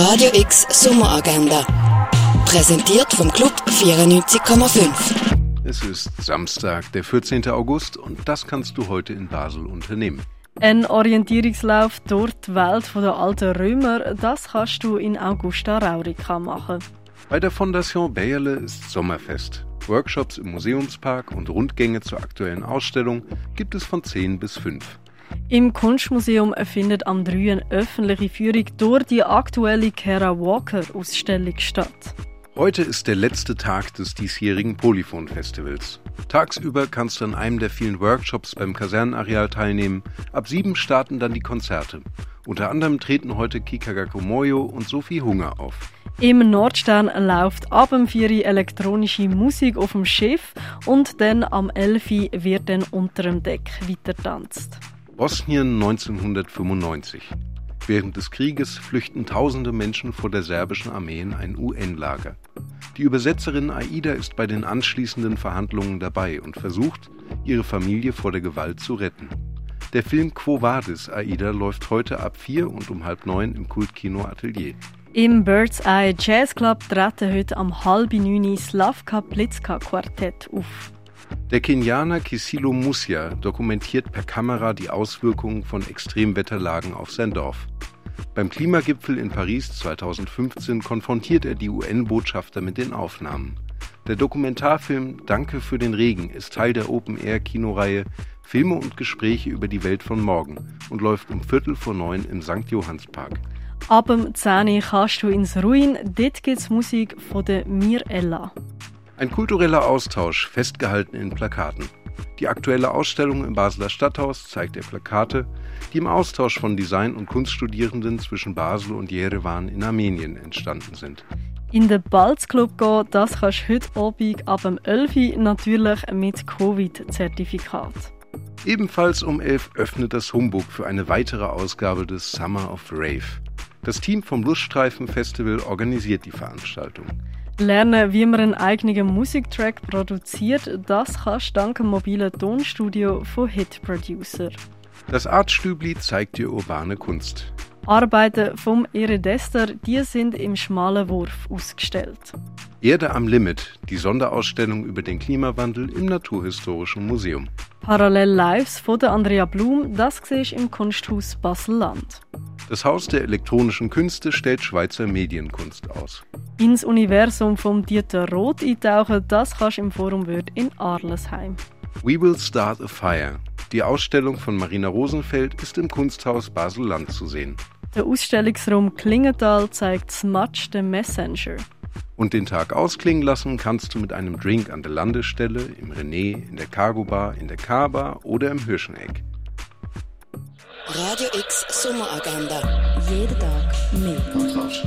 Radio X Sommeragenda. Präsentiert vom Club 94,5. Es ist Samstag, der 14. August und das kannst du heute in Basel unternehmen. Ein Orientierungslauf durch die Welt der alten Römer, das kannst du in Augusta Raurica machen. Bei der Fondation Bayerle ist Sommerfest. Workshops im Museumspark und Rundgänge zur aktuellen Ausstellung gibt es von 10 bis 5. Im Kunstmuseum findet am 3. eine öffentliche Führung durch die aktuelle Kara Walker Ausstellung statt. Heute ist der letzte Tag des diesjährigen Polyphon Festivals. Tagsüber kannst du an einem der vielen Workshops beim Kasernenareal teilnehmen. Ab sieben starten dann die Konzerte. Unter anderem treten heute Kika Gakumoyo und Sophie Hunger auf. Im Nordstern läuft ab dem 4 elektronische Musik auf dem Schiff und dann am 11 wird dann unter dem Deck weitertanzt. Bosnien 1995. Während des Krieges flüchten tausende Menschen vor der serbischen Armee in ein UN-Lager. Die Übersetzerin Aida ist bei den anschließenden Verhandlungen dabei und versucht, ihre Familie vor der Gewalt zu retten. Der Film Quo Vadis Aida läuft heute ab vier und um halb neun im Kultkino Atelier. Im Bird's Eye Jazz Club treten heute am halb neun Slavka Plitzka Quartett auf. Der Kenianer Kisilo Musia dokumentiert per Kamera die Auswirkungen von Extremwetterlagen auf sein Dorf. Beim Klimagipfel in Paris 2015 konfrontiert er die UN-Botschafter mit den Aufnahmen. Der Dokumentarfilm Danke für den Regen ist Teil der Open-Air-Kinoreihe Filme und Gespräche über die Welt von morgen und läuft um Viertel vor neun im St. Johannspark. Ab dem 10 kannst du ins Ruin, dort gibt's Musik von der Mirella. Ein kultureller Austausch, festgehalten in Plakaten. Die aktuelle Ausstellung im Basler Stadthaus zeigt er Plakate, die im Austausch von Design- und Kunststudierenden zwischen Basel und Jerewan in Armenien entstanden sind. In den Balzclub gehen, das kannst du heute Abend ab dem 11 Uhr natürlich mit Covid-Zertifikat. Ebenfalls um 11 öffnet das Humbug für eine weitere Ausgabe des Summer of Rave. Das Team vom Luststreifen Festival organisiert die Veranstaltung. Lernen, wie man einen eigenen Musiktrack produziert, das kannst du dank dem mobilen Tonstudio von Hit Producer. Das Artstübli zeigt dir urbane Kunst. Arbeiten vom Iridester, die sind im schmalen Wurf ausgestellt. Erde am Limit, die Sonderausstellung über den Klimawandel im Naturhistorischen Museum. Parallel Lives von der Andrea Blum, das siehst im Kunsthaus Basel-Land. Das Haus der elektronischen Künste stellt Schweizer Medienkunst aus. Ins Universum von Dieter Roth eintauchen, das kannst du im Forum Word in Arlesheim. We Will Start a Fire. Die Ausstellung von Marina Rosenfeld ist im Kunsthaus Basel-Land zu sehen. Der Ausstellungsraum Klingenthal zeigt Smudge the Messenger. Und den Tag ausklingen lassen kannst du mit einem Drink an der Landestelle, im René, in der Cargo Bar, in der K-Bar oder im Hirscheneck. Radio X Sommeragenda. Jeden Tag mehr. Kontrast.